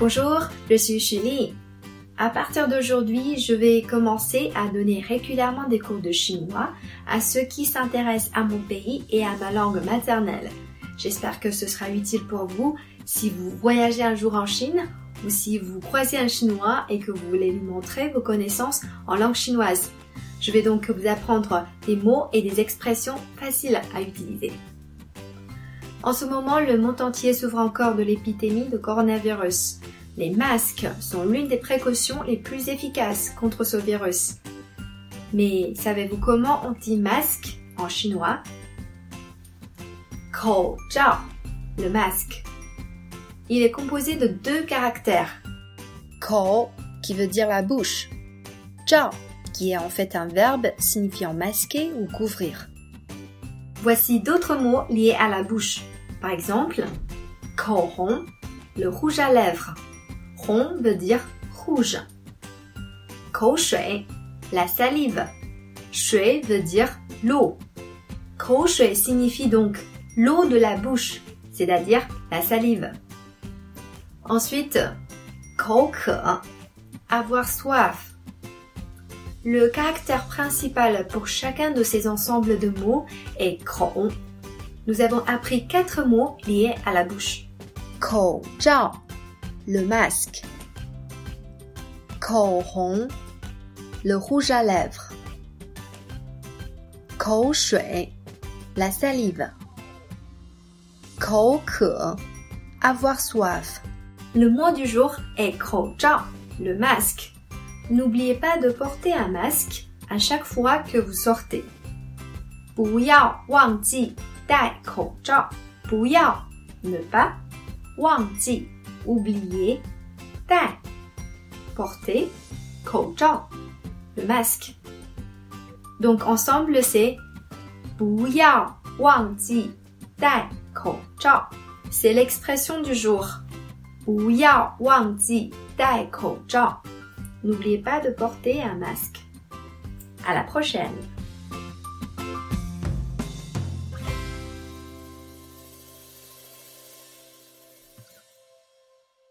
Bonjour, je suis Shili. À partir d'aujourd'hui, je vais commencer à donner régulièrement des cours de chinois à ceux qui s'intéressent à mon pays et à ma langue maternelle. J'espère que ce sera utile pour vous si vous voyagez un jour en Chine ou si vous croisez un chinois et que vous voulez lui montrer vos connaissances en langue chinoise. Je vais donc vous apprendre des mots et des expressions faciles à utiliser. En ce moment, le monde entier souffre encore de l'épidémie de coronavirus. Les masques sont l'une des précautions les plus efficaces contre ce virus. Mais savez-vous comment on dit masque en chinois? Zhao, le masque. Il est composé de deux caractères. Kou qui veut dire la bouche. Zhao qui est en fait un verbe signifiant masquer ou couvrir. Voici d'autres mots liés à la bouche. Par exemple, rong, le rouge à lèvres. Rong veut dire rouge. shui, la salive. Shui veut dire l'eau. shui signifie donc l'eau de la bouche, c'est-à-dire la salive. Ensuite, ke, avoir soif. Le caractère principal pour chacun de ces ensembles de mots est krong nous avons appris quatre mots liés à la bouche. zhao, le masque. hong, le rouge à lèvres. shui, la salive. ke, avoir soif. Le mot du jour est zhao, le masque. N'oubliez pas de porter un masque à chaque fois que vous sortez. 不要忘记 戴口罩，不要 ne pas 忘记 oublier 戴 porter 口罩 le masque. Donc ensemble c'est 不要忘记戴口罩 c'est l'expression du jour. 不要忘记戴口罩 N'oubliez pas de porter un masque. À la prochaine.